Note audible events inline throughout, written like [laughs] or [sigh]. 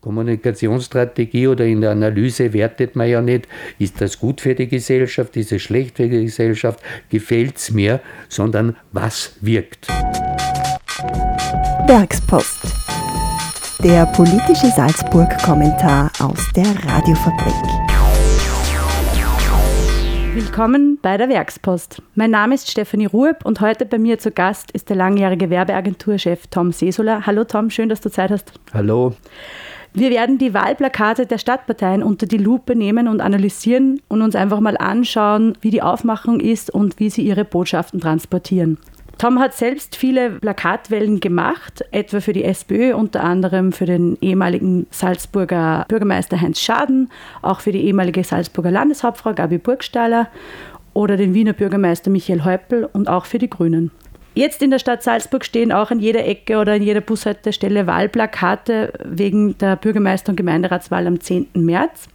Kommunikationsstrategie oder in der Analyse wertet man ja nicht, ist das gut für die Gesellschaft, ist es schlecht für die Gesellschaft, gefällt es mir, sondern was wirkt. Werkspost. Der politische Salzburg-Kommentar aus der Radiofabrik. Willkommen bei der Werkspost. Mein Name ist Stefanie Rueb und heute bei mir zu Gast ist der langjährige Werbeagenturchef Tom Sesola. Hallo Tom, schön, dass du Zeit hast. Hallo. Wir werden die Wahlplakate der Stadtparteien unter die Lupe nehmen und analysieren und uns einfach mal anschauen, wie die Aufmachung ist und wie sie ihre Botschaften transportieren. Tom hat selbst viele Plakatwellen gemacht, etwa für die SPÖ, unter anderem für den ehemaligen Salzburger Bürgermeister Heinz Schaden, auch für die ehemalige Salzburger Landeshauptfrau Gabi Burgstaller oder den Wiener Bürgermeister Michael Häupl und auch für die Grünen. Jetzt in der Stadt Salzburg stehen auch an jeder Ecke oder in jeder Bushaltestelle Wahlplakate wegen der Bürgermeister- und Gemeinderatswahl am 10. März.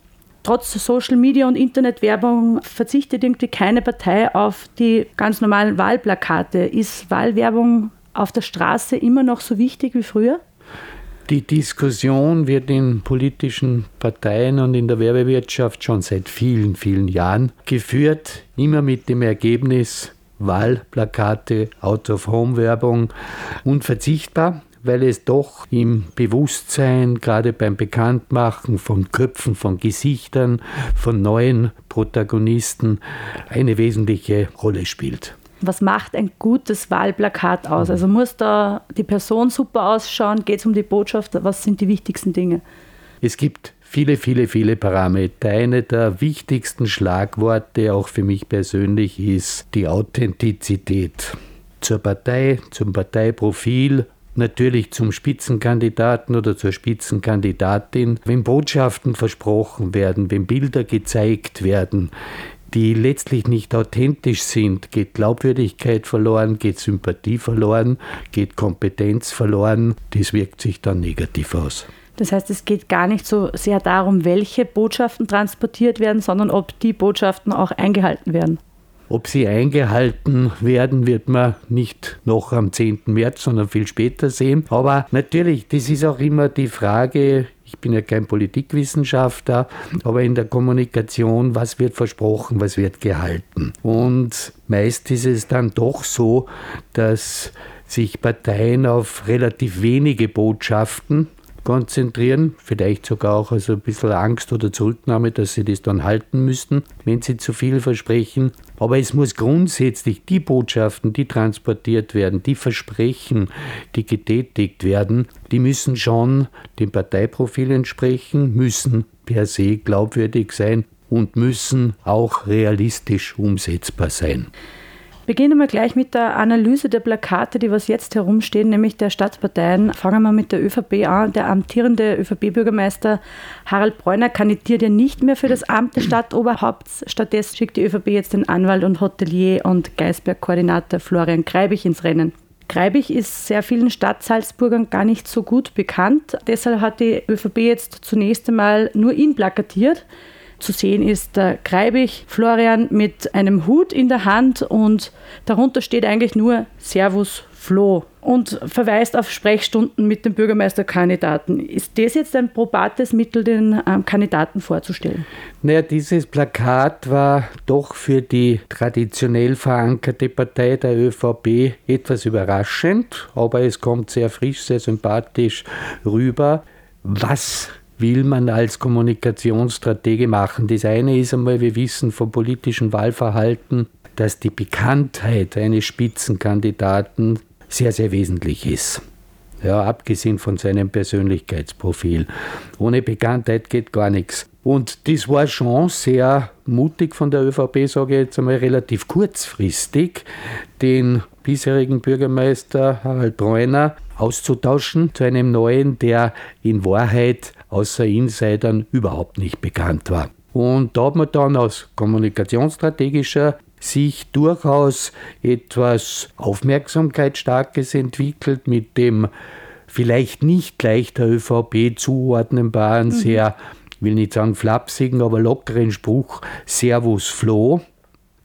Trotz Social Media und Internetwerbung verzichtet irgendwie keine Partei auf die ganz normalen Wahlplakate. Ist Wahlwerbung auf der Straße immer noch so wichtig wie früher? Die Diskussion wird in politischen Parteien und in der Werbewirtschaft schon seit vielen, vielen Jahren geführt, immer mit dem Ergebnis, Wahlplakate, Out-of-Home-Werbung unverzichtbar, weil es doch im Bewusstsein, gerade beim Bekanntmachen von Köpfen, von Gesichtern, von neuen Protagonisten eine wesentliche Rolle spielt. Was macht ein gutes Wahlplakat aus? Also muss da die Person super ausschauen? Geht es um die Botschaft? Was sind die wichtigsten Dinge? Es gibt viele, viele, viele Parameter. Eine der wichtigsten Schlagworte, auch für mich persönlich, ist die Authentizität. Zur Partei, zum Parteiprofil, natürlich zum Spitzenkandidaten oder zur Spitzenkandidatin. Wenn Botschaften versprochen werden, wenn Bilder gezeigt werden, die letztlich nicht authentisch sind, geht Glaubwürdigkeit verloren, geht Sympathie verloren, geht Kompetenz verloren. Das wirkt sich dann negativ aus. Das heißt, es geht gar nicht so sehr darum, welche Botschaften transportiert werden, sondern ob die Botschaften auch eingehalten werden. Ob sie eingehalten werden, wird man nicht noch am 10. März, sondern viel später sehen. Aber natürlich, das ist auch immer die Frage, ich bin ja kein Politikwissenschaftler, aber in der Kommunikation, was wird versprochen, was wird gehalten. Und meist ist es dann doch so, dass sich Parteien auf relativ wenige Botschaften konzentrieren, vielleicht sogar auch also ein bisschen Angst oder Zurücknahme, dass sie das dann halten müssten, wenn sie zu viel versprechen. Aber es muss grundsätzlich die Botschaften, die transportiert werden, die Versprechen, die getätigt werden, die müssen schon dem Parteiprofil entsprechen, müssen per se glaubwürdig sein und müssen auch realistisch umsetzbar sein. Beginnen wir gleich mit der Analyse der Plakate, die was jetzt herumstehen, nämlich der Stadtparteien. Fangen wir mit der ÖVP an. Der amtierende ÖVP-Bürgermeister Harald Bräuner kandidiert ja nicht mehr für das Amt des Stadtoberhaupts. Stattdessen schickt die ÖVP jetzt den Anwalt und Hotelier und Geisberg-Koordinator Florian Kreibich ins Rennen. Kreibich ist sehr vielen Stadtsalzburgern gar nicht so gut bekannt. Deshalb hat die ÖVP jetzt zunächst einmal nur ihn plakatiert. Zu sehen ist der Kreibich Florian mit einem Hut in der Hand und darunter steht eigentlich nur Servus Flo und verweist auf Sprechstunden mit dem Bürgermeisterkandidaten. Ist das jetzt ein probates Mittel, den ähm, Kandidaten vorzustellen? Naja, dieses Plakat war doch für die traditionell verankerte Partei der ÖVP etwas überraschend, aber es kommt sehr frisch, sehr sympathisch rüber. Was will man als Kommunikationsstratege machen? Das eine ist einmal, wir wissen vom politischen Wahlverhalten, dass die Bekanntheit eines Spitzenkandidaten sehr, sehr wesentlich ist. Ja, abgesehen von seinem Persönlichkeitsprofil. Ohne Bekanntheit geht gar nichts. Und das war schon sehr mutig von der ÖVP, sage ich jetzt einmal relativ kurzfristig, den bisherigen Bürgermeister Harald Bräuner auszutauschen zu einem neuen, der in Wahrheit außer Insidern überhaupt nicht bekannt war. Und da hat man dann aus kommunikationsstrategischer Sicht durchaus etwas Aufmerksamkeitsstarkes entwickelt mit dem vielleicht nicht gleich der ÖVP zuordnenbaren, mhm. sehr, will nicht sagen flapsigen, aber lockeren Spruch Servus Flo.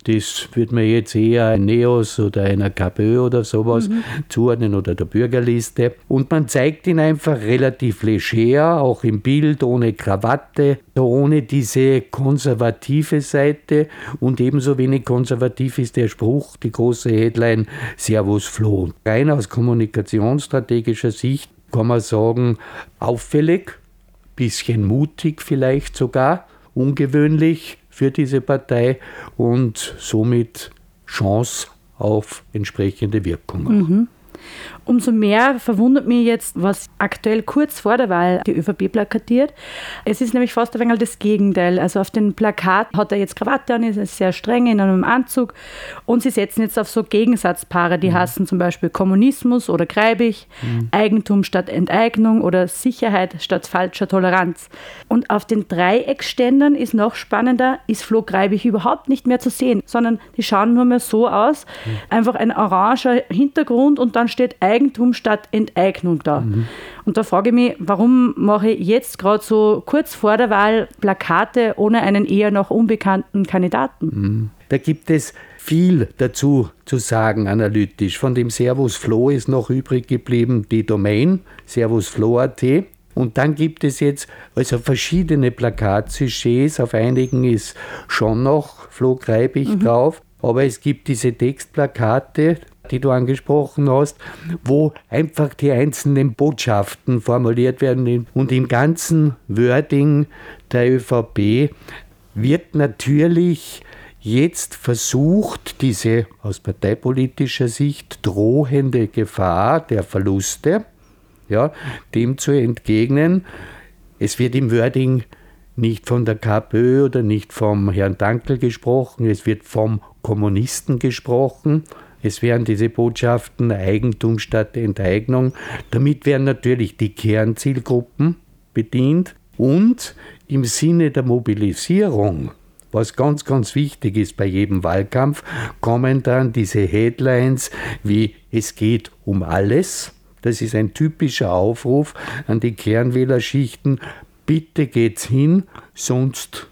Das wird man jetzt eher ein Neos oder einer KPÖ oder sowas mhm. zuordnen oder der Bürgerliste. Und man zeigt ihn einfach relativ leger, auch im Bild, ohne Krawatte, ohne diese konservative Seite. Und ebenso wenig konservativ ist der Spruch, die große Headline Servus Flo. Rein aus kommunikationsstrategischer Sicht kann man sagen, auffällig, bisschen mutig vielleicht sogar, ungewöhnlich für diese Partei und somit Chance auf entsprechende Wirkung. Mhm. Umso mehr verwundert mich jetzt, was aktuell kurz vor der Wahl die ÖVP plakatiert. Es ist nämlich fast ein wenig das Gegenteil. Also auf den Plakat hat er jetzt Krawatte an, ist sehr streng in einem Anzug und sie setzen jetzt auf so Gegensatzpaare, die mhm. hassen zum Beispiel Kommunismus oder Greibig, mhm. Eigentum statt Enteignung oder Sicherheit statt falscher Toleranz. Und auf den Dreieckständern ist noch spannender, ist Flo Greibig überhaupt nicht mehr zu sehen, sondern die schauen nur mehr so aus, mhm. einfach ein oranger Hintergrund und dann steht Eigentum statt Enteignung da. Mhm. Und da frage ich mich, warum mache ich jetzt gerade so kurz vor der Wahl Plakate ohne einen eher noch unbekannten Kandidaten? Mhm. Da gibt es viel dazu zu sagen analytisch. Von dem Servus Flo ist noch übrig geblieben die Domain servusflo.at. Und dann gibt es jetzt also verschiedene Plakatsujets. Auf einigen ist schon noch Flo Greibig mhm. drauf. Aber es gibt diese Textplakate, die du angesprochen hast, wo einfach die einzelnen Botschaften formuliert werden. Und im ganzen Wording der ÖVP wird natürlich jetzt versucht, diese aus parteipolitischer Sicht drohende Gefahr der Verluste, ja, dem zu entgegnen. Es wird im Wording nicht von der KPÖ oder nicht vom Herrn Dankel gesprochen, es wird vom Kommunisten gesprochen. Es wären diese Botschaften Eigentum statt Enteignung. Damit werden natürlich die Kernzielgruppen bedient und im Sinne der Mobilisierung, was ganz, ganz wichtig ist bei jedem Wahlkampf, kommen dann diese Headlines wie es geht um alles. Das ist ein typischer Aufruf an die Kernwählerschichten. Bitte geht's hin, sonst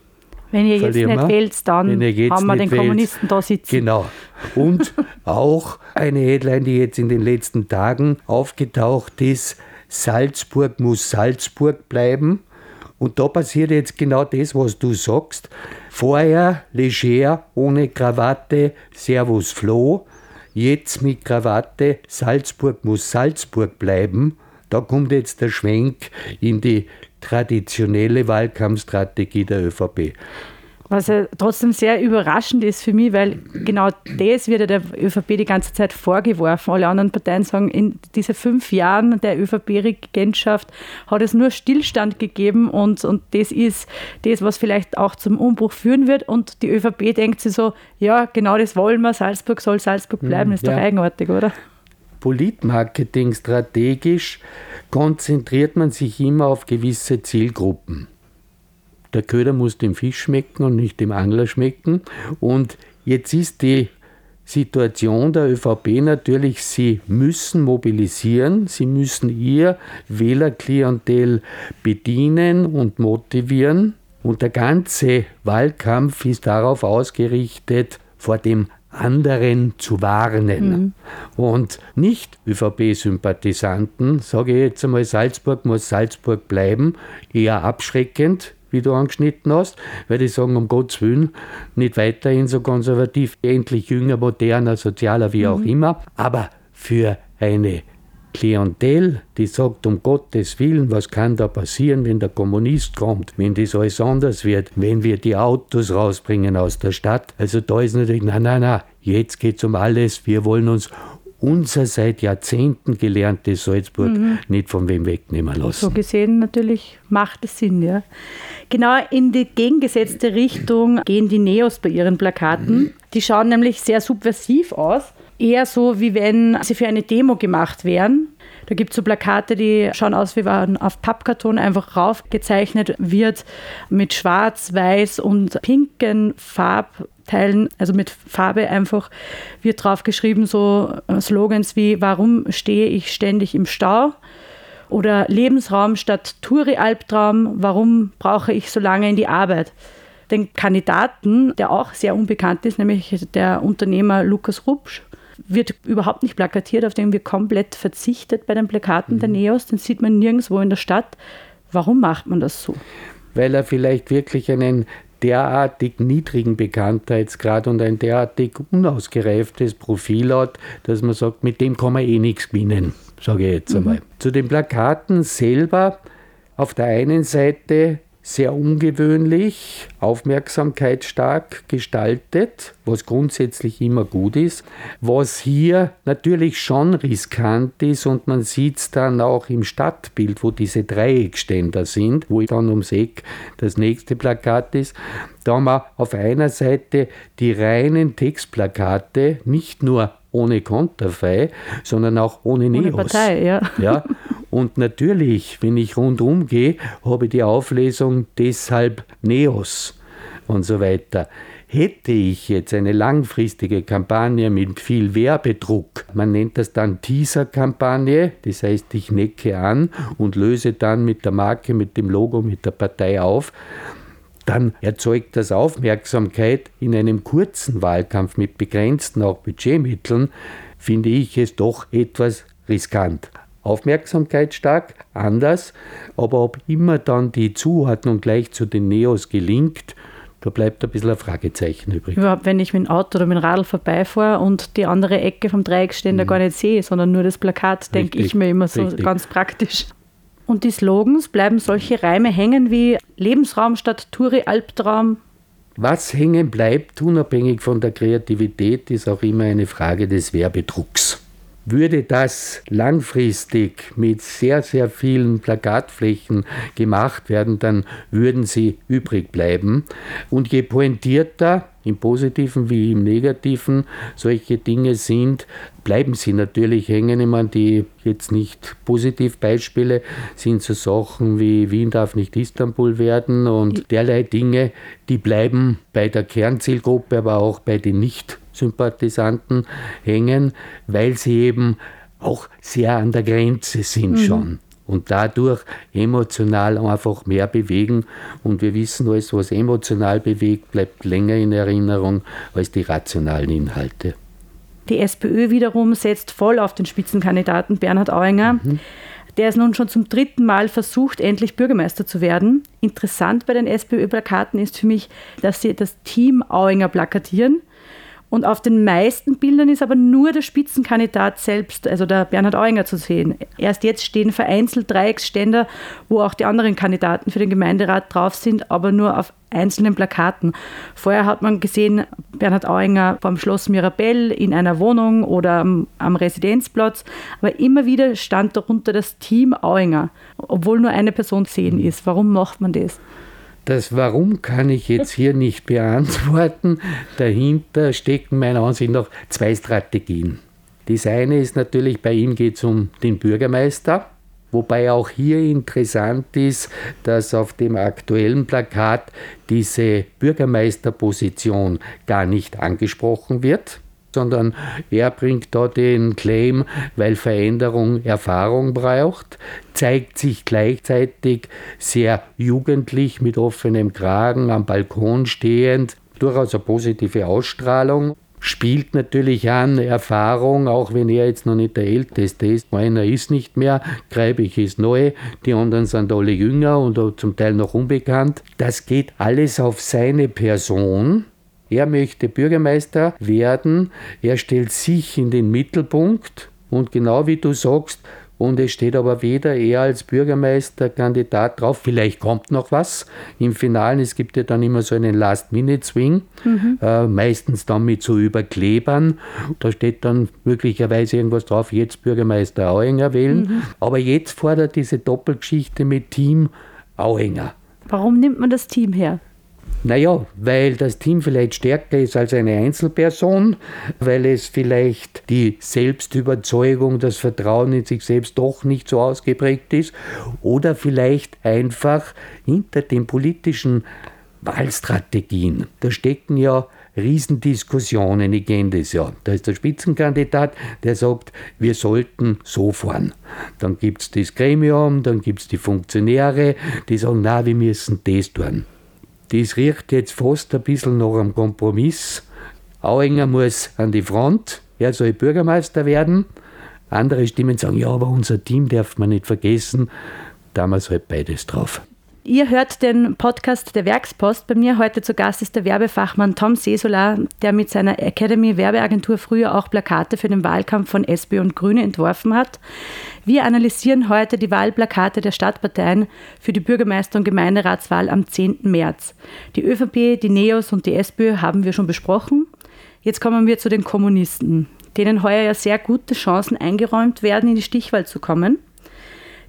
wenn ihr jetzt nicht wählt, dann haben wir den wählt. Kommunisten da sitzen. Genau. Und [laughs] auch eine Headline, die jetzt in den letzten Tagen aufgetaucht ist, Salzburg muss Salzburg bleiben. Und da passiert jetzt genau das, was du sagst. Vorher leger, ohne Krawatte, Servus Flo. Jetzt mit Krawatte, Salzburg muss Salzburg bleiben. Da kommt jetzt der Schwenk in die traditionelle Wahlkampfstrategie der ÖVP. Was ja trotzdem sehr überraschend ist für mich, weil genau das wird ja der ÖVP die ganze Zeit vorgeworfen. Alle anderen Parteien sagen, in diesen fünf Jahren der ÖVP-Regentschaft hat es nur Stillstand gegeben und, und das ist das, was vielleicht auch zum Umbruch führen wird. Und die ÖVP denkt sich so, ja, genau das wollen wir, Salzburg soll Salzburg bleiben, das ist ja. doch eigenartig, oder? Politmarketing strategisch konzentriert man sich immer auf gewisse Zielgruppen. Der Köder muss dem Fisch schmecken und nicht dem Angler schmecken. Und jetzt ist die Situation der ÖVP natürlich, sie müssen mobilisieren, sie müssen ihr Wählerklientel bedienen und motivieren. Und der ganze Wahlkampf ist darauf ausgerichtet, vor dem anderen zu warnen. Mhm. Und nicht ÖVP-Sympathisanten, sage ich jetzt einmal, Salzburg muss Salzburg bleiben, eher abschreckend, wie du angeschnitten hast, weil die sagen, um Gottes Willen, nicht weiterhin so konservativ, endlich jünger, moderner, sozialer, wie mhm. auch immer, aber für eine Klientel, die sagt, um Gottes Willen, was kann da passieren, wenn der Kommunist kommt, wenn das alles anders wird, wenn wir die Autos rausbringen aus der Stadt. Also da ist natürlich, nein, nein, nein, jetzt geht es um alles, wir wollen uns unser seit Jahrzehnten gelerntes Salzburg mhm. nicht von wem wegnehmen lassen. So gesehen natürlich macht es Sinn, ja. Genau in die gegengesetzte Richtung gehen die Neos bei ihren Plakaten. Mhm. Die schauen nämlich sehr subversiv aus eher so, wie wenn sie für eine Demo gemacht wären. Da gibt es so Plakate, die schauen aus, wie wenn auf Pappkarton einfach raufgezeichnet wird mit schwarz, weiß und pinken Farbteilen, also mit Farbe einfach, wird drauf geschrieben so äh, Slogans wie Warum stehe ich ständig im Stau? Oder Lebensraum statt Touri-Albtraum, warum brauche ich so lange in die Arbeit? den Kandidaten, der auch sehr unbekannt ist, nämlich der Unternehmer Lukas Rupsch, wird überhaupt nicht plakatiert, auf den wird komplett verzichtet bei den Plakaten mhm. der Neos. Den sieht man nirgendwo in der Stadt. Warum macht man das so? Weil er vielleicht wirklich einen derartig niedrigen Bekanntheitsgrad und ein derartig unausgereiftes Profil hat, dass man sagt, mit dem kann man eh nichts gewinnen, sage ich jetzt einmal. Mhm. Zu den Plakaten selber, auf der einen Seite sehr ungewöhnlich, aufmerksamkeitsstark gestaltet, was grundsätzlich immer gut ist. Was hier natürlich schon riskant ist und man sieht es dann auch im Stadtbild, wo diese Dreieckständer sind, wo dann ums Eck das nächste Plakat ist. Da haben wir auf einer Seite die reinen Textplakate, nicht nur ohne Konterfei, sondern auch ohne Neos. Ohne Partei, ja. ja. Und natürlich, wenn ich rundum gehe, habe ich die Auflesung deshalb Neos und so weiter. Hätte ich jetzt eine langfristige Kampagne mit viel Werbedruck, man nennt das dann Teaser-Kampagne, das heißt, ich necke an und löse dann mit der Marke, mit dem Logo, mit der Partei auf, dann erzeugt das Aufmerksamkeit in einem kurzen Wahlkampf mit begrenzten auch Budgetmitteln, finde ich es doch etwas riskant. Aufmerksamkeitsstark, anders, aber ob immer dann die Zuordnung gleich zu den Neos gelingt, da bleibt ein bisschen ein Fragezeichen übrig. Überhaupt, wenn ich mit dem Auto oder mit dem Radl vorbeifahre und die andere Ecke vom Dreieckständer mhm. gar nicht sehe, sondern nur das Plakat, denke ich mir immer so richtig. ganz praktisch. Und die Slogans bleiben solche Reime hängen wie Lebensraum statt Touri Albtraum. Was hängen bleibt, unabhängig von der Kreativität, ist auch immer eine Frage des Werbedrucks. Würde das langfristig mit sehr, sehr vielen Plakatflächen gemacht werden, dann würden sie übrig bleiben. Und je pointierter, im positiven wie im negativen, solche Dinge sind, bleiben sie natürlich hängen. Ich meine, die jetzt nicht positiv Beispiele sind so Sachen wie Wien darf nicht Istanbul werden und derlei Dinge, die bleiben bei der Kernzielgruppe, aber auch bei den nicht Sympathisanten hängen, weil sie eben auch sehr an der Grenze sind mhm. schon und dadurch emotional einfach mehr bewegen. Und wir wissen, alles, was emotional bewegt, bleibt länger in Erinnerung als die rationalen Inhalte. Die SPÖ wiederum setzt voll auf den Spitzenkandidaten Bernhard Auinger. Mhm. Der ist nun schon zum dritten Mal versucht, endlich Bürgermeister zu werden. Interessant bei den SPÖ-Plakaten ist für mich, dass sie das Team Auinger plakatieren. Und auf den meisten Bildern ist aber nur der Spitzenkandidat selbst, also der Bernhard Auinger, zu sehen. Erst jetzt stehen vereinzelt Dreiecksständer, wo auch die anderen Kandidaten für den Gemeinderat drauf sind, aber nur auf einzelnen Plakaten. Vorher hat man gesehen, Bernhard Auinger vom Schloss Mirabell in einer Wohnung oder am, am Residenzplatz, aber immer wieder stand darunter das Team Auinger, obwohl nur eine Person sehen ist. Warum macht man das? Das Warum kann ich jetzt hier nicht beantworten. Dahinter stecken meiner Ansicht nach zwei Strategien. Das eine ist natürlich, bei ihm geht es um den Bürgermeister, wobei auch hier interessant ist, dass auf dem aktuellen Plakat diese Bürgermeisterposition gar nicht angesprochen wird sondern er bringt da den Claim, weil Veränderung Erfahrung braucht, zeigt sich gleichzeitig sehr jugendlich mit offenem Kragen am Balkon stehend, durchaus eine positive Ausstrahlung spielt natürlich an Erfahrung, auch wenn er jetzt noch nicht der Älteste ist. Einer ist nicht mehr, Greibig ist neu, die anderen sind alle jünger und zum Teil noch unbekannt. Das geht alles auf seine Person er möchte Bürgermeister werden, er stellt sich in den Mittelpunkt und genau wie du sagst, und es steht aber weder er als Bürgermeisterkandidat drauf, vielleicht kommt noch was im Finalen. Es gibt ja dann immer so einen Last-Minute-Swing, mhm. äh, meistens dann mit so Überklebern. Da steht dann möglicherweise irgendwas drauf, jetzt Bürgermeister Auinger wählen. Mhm. Aber jetzt fordert diese Doppelgeschichte mit Team Auinger. Warum nimmt man das Team her? Naja, weil das Team vielleicht stärker ist als eine Einzelperson, weil es vielleicht die Selbstüberzeugung, das Vertrauen in sich selbst doch nicht so ausgeprägt ist oder vielleicht einfach hinter den politischen Wahlstrategien. Da stecken ja Riesendiskussionen, ich kenne das ja. Da ist der Spitzenkandidat, der sagt, wir sollten so fahren. Dann gibt es das Gremium, dann gibt es die Funktionäre, die sagen, na, wir müssen das tun. Das riecht jetzt fast ein bisschen nach einem Kompromiss. Auenger muss an die Front, er soll Bürgermeister werden. Andere Stimmen sagen, ja, aber unser Team darf man nicht vergessen. Damals halt beides drauf. Ihr hört den Podcast der Werkspost. Bei mir heute zu Gast ist der Werbefachmann Tom Sesola, der mit seiner Academy Werbeagentur früher auch Plakate für den Wahlkampf von SB und Grüne entworfen hat. Wir analysieren heute die Wahlplakate der Stadtparteien für die Bürgermeister- und Gemeinderatswahl am 10. März. Die ÖVP, die NEOS und die SPÖ haben wir schon besprochen. Jetzt kommen wir zu den Kommunisten, denen heuer ja sehr gute Chancen eingeräumt werden, in die Stichwahl zu kommen.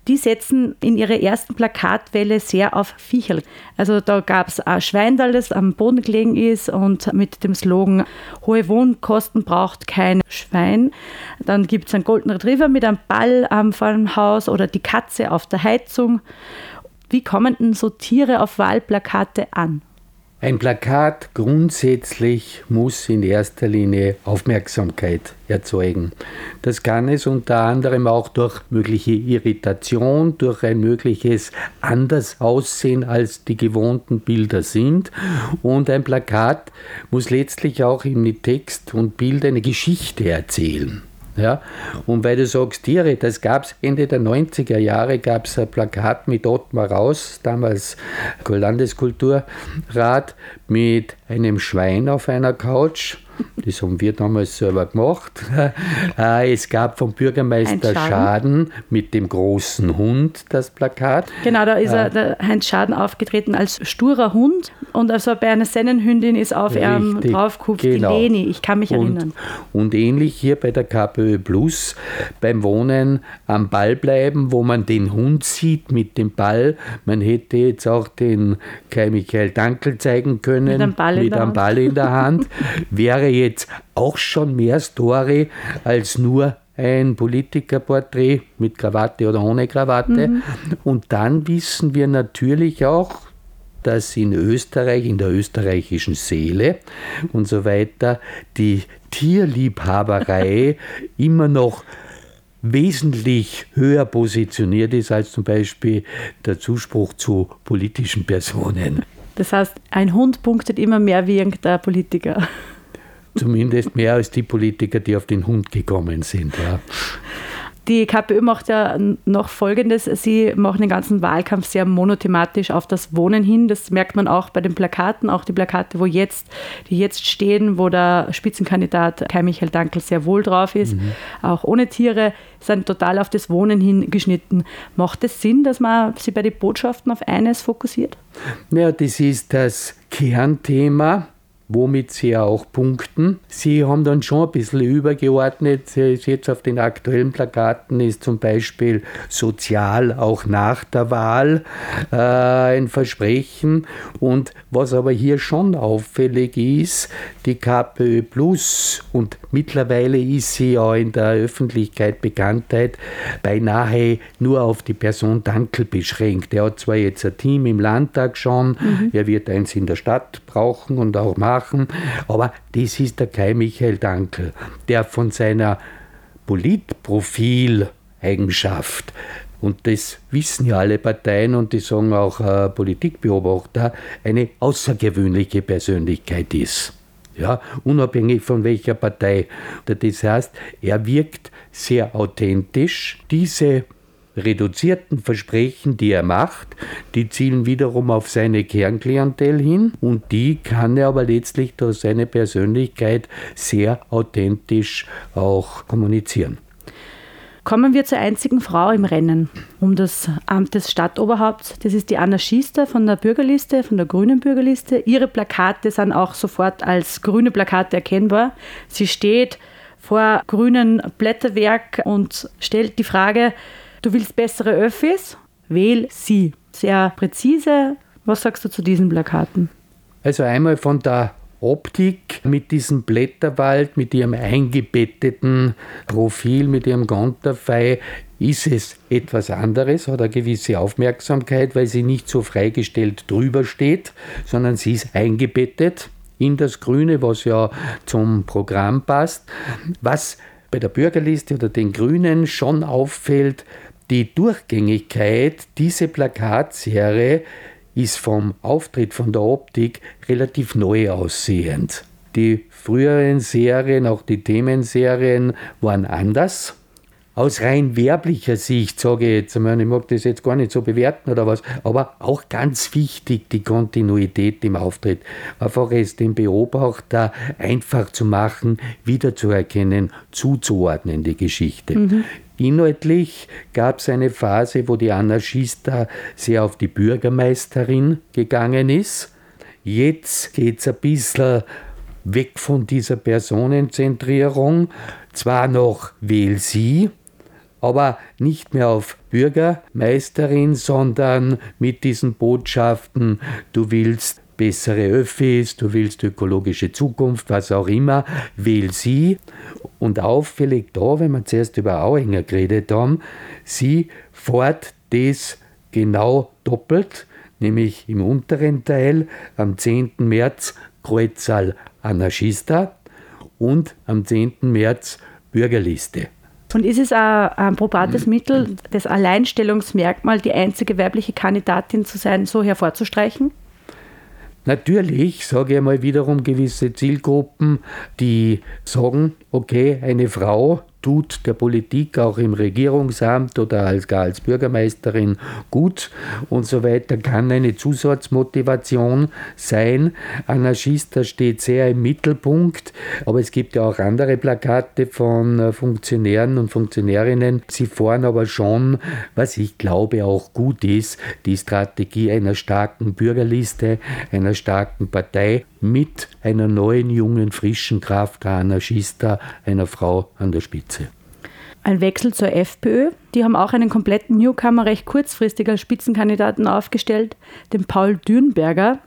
Die setzen in ihrer ersten Plakatwelle sehr auf Viecherl. Also da gab es ein Schwein, das am Boden gelegen ist und mit dem Slogan Hohe Wohnkosten braucht kein Schwein. Dann gibt es einen Golden Retriever mit einem Ball am vor dem Haus oder die Katze auf der Heizung. Wie kommen denn so Tiere auf Wahlplakate an? Ein Plakat grundsätzlich muss in erster Linie Aufmerksamkeit erzeugen. Das kann es unter anderem auch durch mögliche Irritation, durch ein mögliches anders aussehen als die gewohnten Bilder sind. Und ein Plakat muss letztlich auch im Text und Bild eine Geschichte erzählen. Ja? Und weil du sagst Tiere, das gab es Ende der 90er Jahre, gab es ein Plakat mit Ottmar Raus, damals Landeskulturrat, mit einem Schwein auf einer Couch das haben wir damals selber gemacht. [laughs] Äh, es gab vom Bürgermeister Schaden. Schaden. mit dem großen Hund das Plakat. Genau, da ist er, äh, der Heinz Schaden aufgetreten als sturer Hund und also bei einer Sennenhündin ist auf ihm draufgekupft genau. die Leni, ich kann mich und, erinnern. Und ähnlich hier bei der KPÖ Plus, beim Wohnen am Ball bleiben, wo man den Hund sieht mit dem Ball. Man hätte jetzt auch den Kai Michael Dankel zeigen können mit einem Ball, mit einem Ball in der Hand. [laughs] Wäre jetzt auch schon mehr Story als nur ein Politikerporträt mit Krawatte oder ohne Krawatte. Mhm. Und dann wissen wir natürlich auch, dass in Österreich, in der österreichischen Seele und so weiter, die Tierliebhaberei [laughs] immer noch wesentlich höher positioniert ist als zum Beispiel der Zuspruch zu politischen Personen. Das heißt, ein Hund punktet immer mehr wie irgendein Politiker. Zumindest mehr als die Politiker, die auf den Hund gekommen sind. Ja. Die KPÖ macht ja noch Folgendes. Sie machen den ganzen Wahlkampf sehr monothematisch auf das Wohnen hin. Das merkt man auch bei den Plakaten, auch die Plakate, wo jetzt, die jetzt stehen, wo der Spitzenkandidat Kai Michael Dankel sehr wohl drauf ist, mhm. auch ohne Tiere, sind total auf das Wohnen hingeschnitten. Macht es Sinn, dass man sich bei den Botschaften auf eines fokussiert? Ja, das ist das Kernthema womit sie ja auch punkten. Sie haben dann schon ein bisschen übergeordnet. Jetzt auf den aktuellen Plakaten ist zum Beispiel sozial auch nach der Wahl äh, ein Versprechen. Und was aber hier schon auffällig ist, die KPÖ Plus und mittlerweile ist sie ja in der Öffentlichkeit Bekanntheit beinahe nur auf die Person Dankel beschränkt. Er hat zwar jetzt ein Team im Landtag schon, mhm. er wird eins in der Stadt brauchen und auch machen machen. Aber das ist der Kai Michael Dankel, der von seiner Politprofileigenschaft und das wissen ja alle Parteien und die sagen auch äh, Politikbeobachter, eine außergewöhnliche Persönlichkeit ist. Ja, unabhängig von welcher Partei. Das heißt, er wirkt sehr authentisch. Diese reduzierten Versprechen, die er macht, die zielen wiederum auf seine Kernklientel hin und die kann er aber letztlich durch seine Persönlichkeit sehr authentisch auch kommunizieren. Kommen wir zur einzigen Frau im Rennen um das Amt des Stadtoberhaupts. Das ist die Anna Schiester von der Bürgerliste, von der grünen Bürgerliste. Ihre Plakate sind auch sofort als grüne Plakate erkennbar. Sie steht vor grünen Blätterwerk und stellt die Frage, Du willst bessere Öffis? Wähl sie. Sehr präzise. Was sagst du zu diesen Plakaten? Also einmal von der Optik mit diesem Blätterwald, mit ihrem eingebetteten Profil, mit ihrem Konterfei, ist es etwas anderes, hat eine gewisse Aufmerksamkeit, weil sie nicht so freigestellt drüber steht, sondern sie ist eingebettet in das Grüne, was ja zum Programm passt. Was bei der Bürgerliste oder den Grünen schon auffällt, die Durchgängigkeit, diese Plakatserie ist vom Auftritt, von der Optik relativ neu aussehend. Die früheren Serien, auch die Themenserien, waren anders aus rein werblicher Sicht, sage ich jetzt einmal, ich mag das jetzt gar nicht so bewerten oder was, aber auch ganz wichtig die Kontinuität im Auftritt. Einfach es den Beobachter einfach zu machen, wiederzuerkennen, zuzuordnen, die Geschichte. Mhm. Inhaltlich gab es eine Phase, wo die Anarchista sehr auf die Bürgermeisterin gegangen ist. Jetzt geht es ein bisschen weg von dieser Personenzentrierung. Zwar noch wähl sie, aber nicht mehr auf Bürgermeisterin, sondern mit diesen Botschaften, du willst bessere Öffis, du willst ökologische Zukunft, was auch immer, wähl sie. Und auffällig da, wenn wir zuerst über Auenger geredet haben, sie fährt das genau doppelt, nämlich im unteren Teil am 10. März Kreuzal Anarchista und am 10. März Bürgerliste. Und ist es ein, ein probates Mittel, das Alleinstellungsmerkmal, die einzige weibliche Kandidatin zu sein, so hervorzustreichen? Natürlich sage ich mal wiederum gewisse Zielgruppen, die sagen, okay, eine Frau tut der Politik auch im Regierungsamt oder als, gar als Bürgermeisterin gut und so weiter, kann eine Zusatzmotivation sein. Anarchista steht sehr im Mittelpunkt, aber es gibt ja auch andere Plakate von äh, Funktionären und Funktionärinnen. Sie fahren aber schon, was ich glaube auch gut ist, die Strategie einer starken Bürgerliste, einer starken Partei mit einer neuen, jungen, frischen Kraft, der Anarchista, einer Frau an der Spitze. Ein Wechsel zur FPÖ. Die haben auch einen kompletten Newcomer recht kurzfristig als Spitzenkandidaten aufgestellt, den Paul Dürnberger.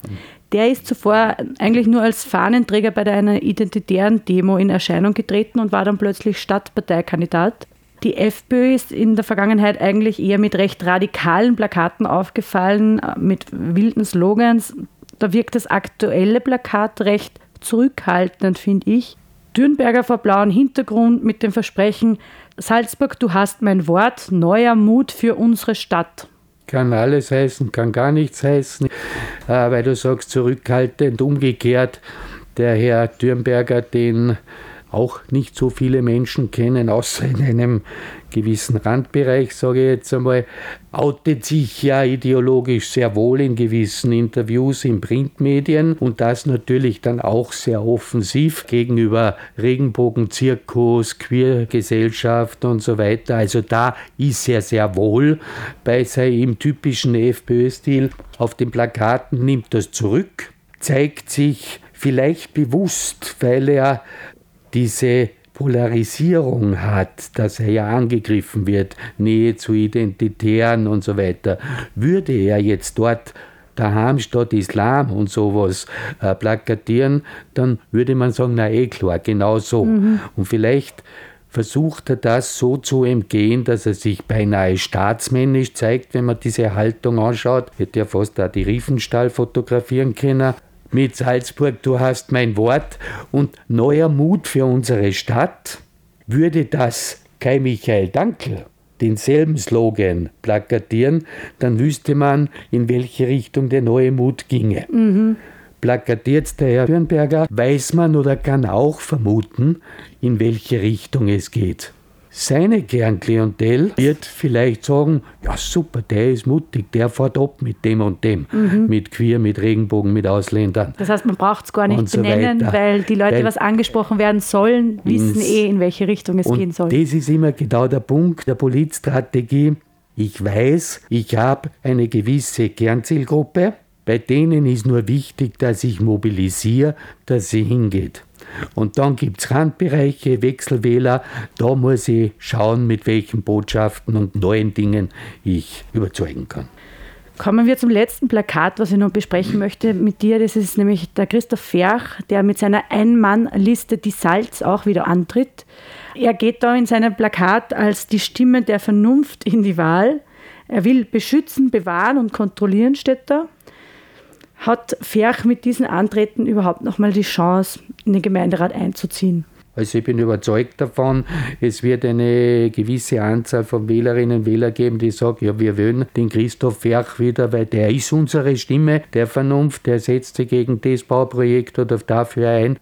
Der ist zuvor eigentlich nur als Fahnenträger bei einer identitären Demo in Erscheinung getreten und war dann plötzlich Stadtparteikandidat. Die FPÖ ist in der Vergangenheit eigentlich eher mit recht radikalen Plakaten aufgefallen, mit wilden Slogans. Da wirkt das aktuelle Plakat recht zurückhaltend, finde ich. Dürnberger vor blauem Hintergrund mit dem Versprechen, Salzburg, du hast mein Wort, neuer Mut für unsere Stadt. Kann alles heißen, kann gar nichts heißen, weil du sagst zurückhaltend, umgekehrt. Der Herr Dürnberger, den auch nicht so viele Menschen kennen, außer in einem gewissen Randbereich, sage ich jetzt einmal, outet sich ja ideologisch sehr wohl in gewissen Interviews in Printmedien und das natürlich dann auch sehr offensiv gegenüber Regenbogenzirkus, Queergesellschaft und so weiter. Also da ist er sehr wohl bei seinem typischen FPÖ-Stil. Auf den Plakaten nimmt das zurück, zeigt sich vielleicht bewusst, weil er diese Polarisierung hat, dass er ja angegriffen wird, Nähe zu Identitären und so weiter, würde er jetzt dort daheim statt Islam und sowas äh, plakatieren, dann würde man sagen, na eh klar, genau so. Mhm. Und vielleicht versucht er das so zu entgehen, dass er sich beinahe staatsmännisch zeigt, wenn man diese Haltung anschaut. Hätte ja fast da die Riefenstahl fotografieren können mit Salzburg, du hast mein Wort und neuer Mut für unsere Stadt, würde das Kai Michael Dankl denselben Slogan plakatieren, dann wüsste man, in welche Richtung der neue Mut ginge. Mhm. Plakatiert der Herr Dürnberger, weiß man oder kann auch vermuten, in welche Richtung es geht. Seine Kernklientel wird vielleicht sagen, ja super, der ist mutig, der fährt ab mit dem und dem, mhm. mit Queer, mit Regenbogen, mit Ausländern. Das heißt, man braucht es gar nicht so benennen, weiter. weil die Leute, die was angesprochen werden sollen, wissen eh, in welche Richtung es gehen soll. Das ist immer genau der Punkt der Politstrategie. Ich weiß, ich habe eine gewisse Kernzielgruppe, bei denen ist nur wichtig, dass ich mobilisiere, dass sie hingeht. Und dann gibt es Randbereiche, Wechselwähler. Da muss ich schauen, mit welchen Botschaften und neuen Dingen ich überzeugen kann. Kommen wir zum letzten Plakat, was ich noch besprechen möchte mit dir. Das ist nämlich der Christoph Ferch, der mit seiner Ein-Mann-Liste Die Salz auch wieder antritt. Er geht da in seinem Plakat als die Stimme der Vernunft in die Wahl. Er will beschützen, bewahren und kontrollieren, steht da. Hat Ferch mit diesen Antreten überhaupt noch mal die Chance, in den Gemeinderat einzuziehen? Also ich bin überzeugt davon, es wird eine gewisse Anzahl von Wählerinnen und Wählern geben, die sagen, ja, wir wollen den Christoph Ferch wieder, weil der ist unsere Stimme der Vernunft, der setzt sich gegen das Bauprojekt oder dafür ein.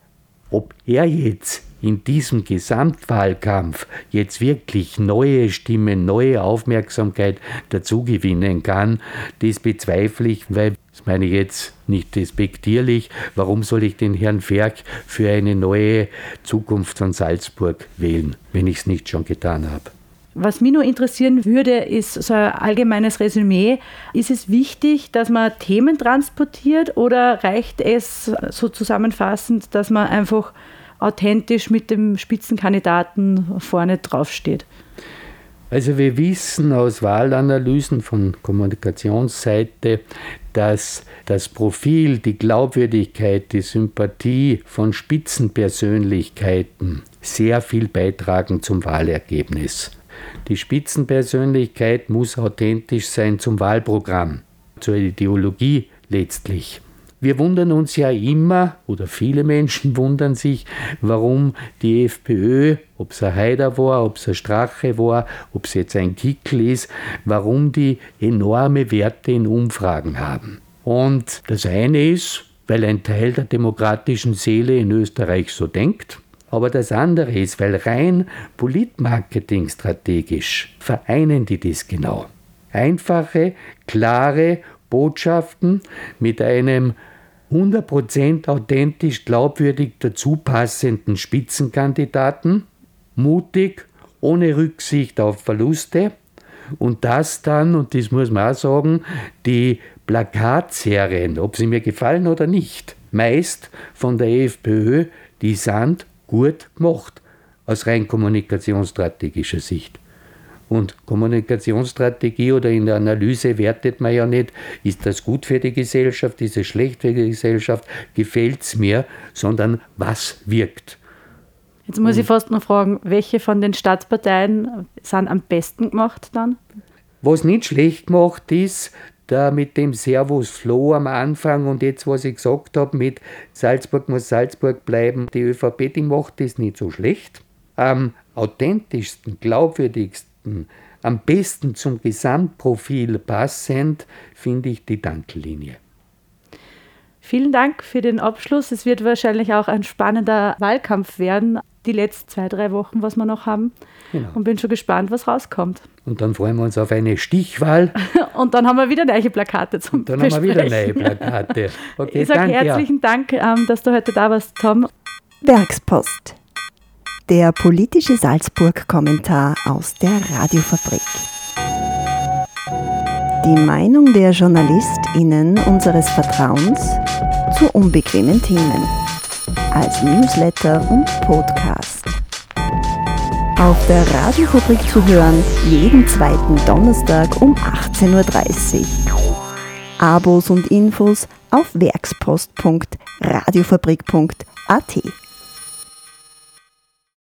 Ob er jetzt in diesem Gesamtwahlkampf jetzt wirklich neue Stimmen, neue Aufmerksamkeit dazugewinnen kann, das bezweifle ich, weil das meine ich jetzt nicht despektierlich. Warum soll ich den Herrn Ferg für eine neue Zukunft von Salzburg wählen, wenn ich es nicht schon getan habe? Was mich nur interessieren würde, ist so ein allgemeines Resümee. Ist es wichtig, dass man Themen transportiert oder reicht es so zusammenfassend, dass man einfach authentisch mit dem Spitzenkandidaten vorne draufsteht? Also wir wissen aus Wahlanalysen von Kommunikationsseite, dass das Profil, die Glaubwürdigkeit, die Sympathie von Spitzenpersönlichkeiten sehr viel beitragen zum Wahlergebnis. Die Spitzenpersönlichkeit muss authentisch sein zum Wahlprogramm, zur Ideologie letztlich. Wir wundern uns ja immer, oder viele Menschen [laughs] wundern sich, warum die FPÖ, ob es ein Haider war, ob es ein Strache war, ob es jetzt ein Kickel ist, warum die enorme Werte in Umfragen haben. Und das eine ist, weil ein Teil der demokratischen Seele in Österreich so denkt. Aber das andere ist, weil rein Politmarketing strategisch vereinen die das genau. Einfache, klare Botschaften mit einem 100% authentisch glaubwürdig dazu passenden Spitzenkandidaten, mutig, ohne Rücksicht auf Verluste und das dann, und das muss man auch sagen, die Plakatserien, ob sie mir gefallen oder nicht, meist von der FPÖ, die sind gut gemacht aus rein kommunikationsstrategischer Sicht. Und Kommunikationsstrategie oder in der Analyse wertet man ja nicht, ist das gut für die Gesellschaft, ist es schlecht für die Gesellschaft, gefällt es mir, sondern was wirkt. Jetzt muss ich fast noch fragen, welche von den Staatsparteien sind am besten gemacht dann? Was nicht schlecht gemacht ist, da mit dem Servus Floh am Anfang und jetzt, was ich gesagt habe, mit Salzburg muss Salzburg bleiben, die ÖVP, die macht das nicht so schlecht. Am authentischsten, glaubwürdigsten am besten zum Gesamtprofil passend finde ich die Dankellinie. Vielen Dank für den Abschluss. Es wird wahrscheinlich auch ein spannender Wahlkampf werden, die letzten zwei, drei Wochen, was wir noch haben. Genau. Und bin schon gespannt, was rauskommt. Und dann freuen wir uns auf eine Stichwahl. [laughs] Und dann haben wir wieder neue Plakate zum Und dann Besprechen. haben wir wieder neue Plakate. [laughs] Okay, ich sage herzlichen ja. Dank, ähm, dass du heute da warst, Tom. Werkspost. Der politische Salzburg-Kommentar aus der Radiofabrik. Die Meinung der JournalistInnen unseres Vertrauens zu unbequemen Themen. Als Newsletter und Podcast. Auf der Radiofabrik zu hören, jeden zweiten Donnerstag um 18.30 Uhr. Abos und Infos auf werkspost.radiofabrik.at.